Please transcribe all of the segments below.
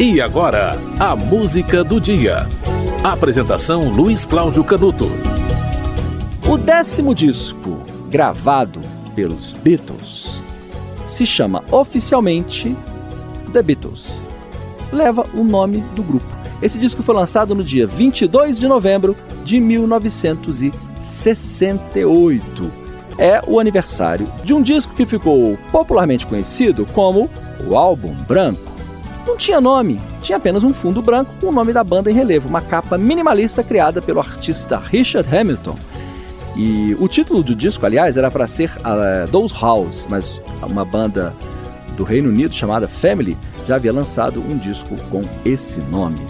E agora, a música do dia. Apresentação Luiz Cláudio Canuto. O décimo disco, gravado pelos Beatles, se chama oficialmente The Beatles. Leva o nome do grupo. Esse disco foi lançado no dia 22 de novembro de 1968. É o aniversário de um disco que ficou popularmente conhecido como o Álbum Branco. Não tinha nome, tinha apenas um fundo branco com o nome da banda em relevo, uma capa minimalista criada pelo artista Richard Hamilton. E o título do disco, aliás, era para ser uh, Those House, mas uma banda do Reino Unido chamada Family já havia lançado um disco com esse nome.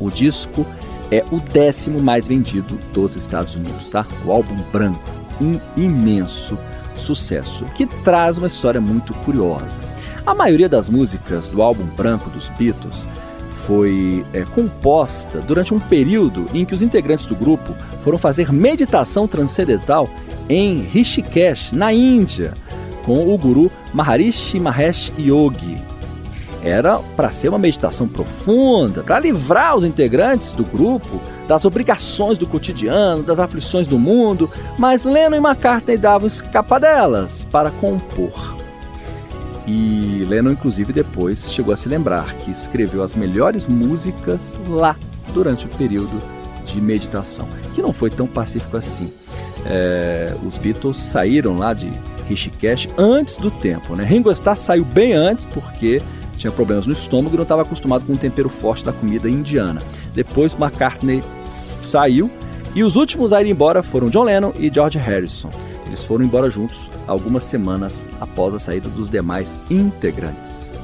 O disco é o décimo mais vendido dos Estados Unidos, tá? O álbum branco, um imenso sucesso, que traz uma história muito curiosa. A maioria das músicas do álbum branco dos Beatles foi é, composta durante um período em que os integrantes do grupo foram fazer meditação transcendental em Rishikesh, na Índia, com o guru Maharishi Mahesh Yogi. Era para ser uma meditação profunda, para livrar os integrantes do grupo das obrigações do cotidiano, das aflições do mundo, mas Lennon e McCartney davam escapadelas para compor. E Lennon, inclusive, depois chegou a se lembrar que escreveu as melhores músicas lá durante o período de meditação, que não foi tão pacífico assim. É, os Beatles saíram lá de Rishikesh antes do tempo. Né? Ringo Starr saiu bem antes porque tinha problemas no estômago e não estava acostumado com o tempero forte da comida indiana. Depois McCartney saiu e os últimos a ir embora foram John Lennon e George Harrison. Eles foram embora juntos algumas semanas após a saída dos demais integrantes.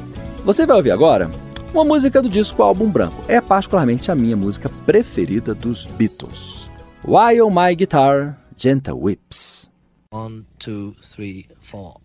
Você vai ouvir agora uma música do disco Álbum Branco. É particularmente a minha música preferida dos Beatles. While My Guitar Gentle Whips. One, two, three, four.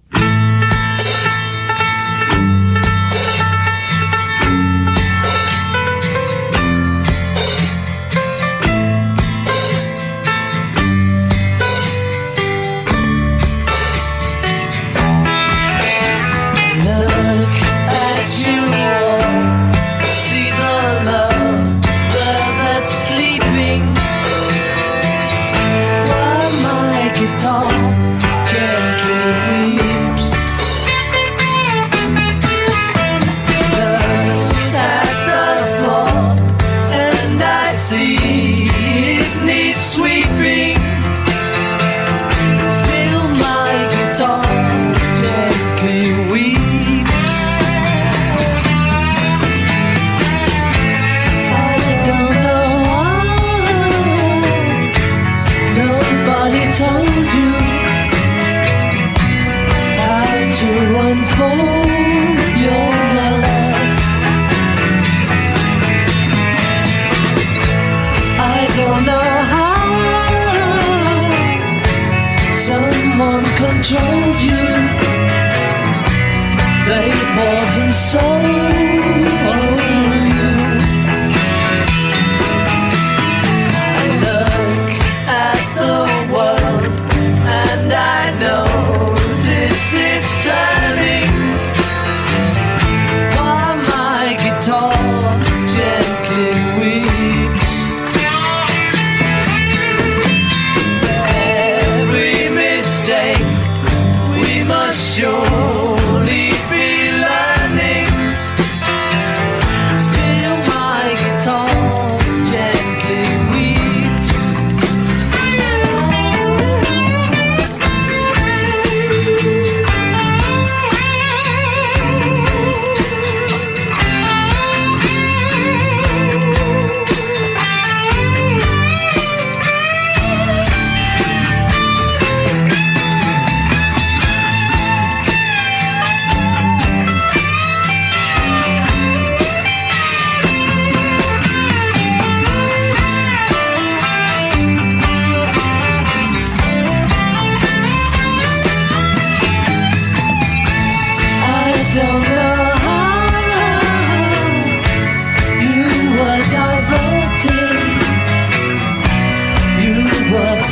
Wasn't so you. I look at the world and I notice it's time.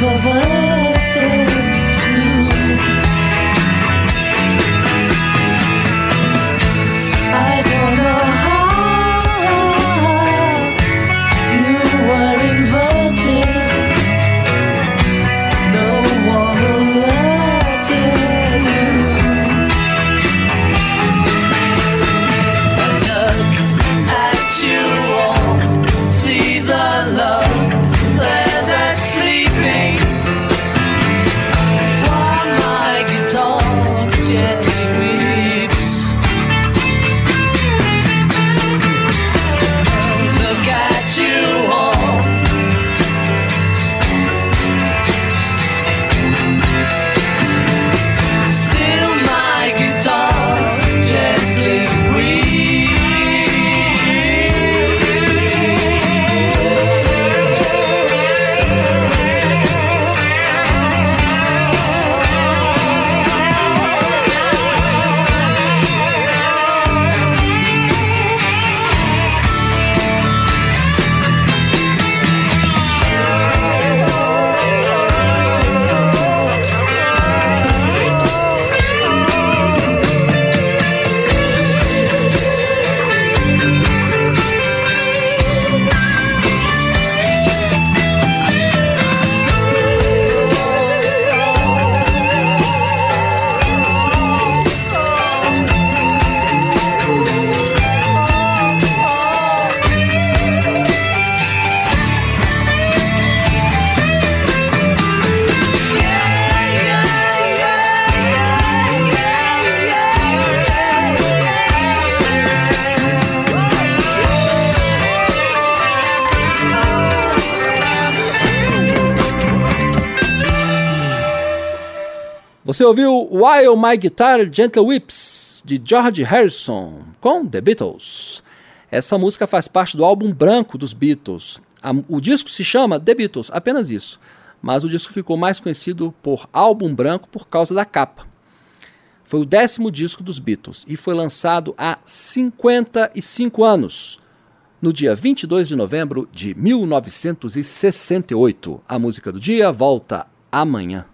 of. Você ouviu While My Guitar Gentle Whips, de George Harrison, com The Beatles. Essa música faz parte do álbum branco dos Beatles. O disco se chama The Beatles, apenas isso. Mas o disco ficou mais conhecido por álbum branco por causa da capa. Foi o décimo disco dos Beatles e foi lançado há 55 anos, no dia 22 de novembro de 1968. A música do dia volta amanhã.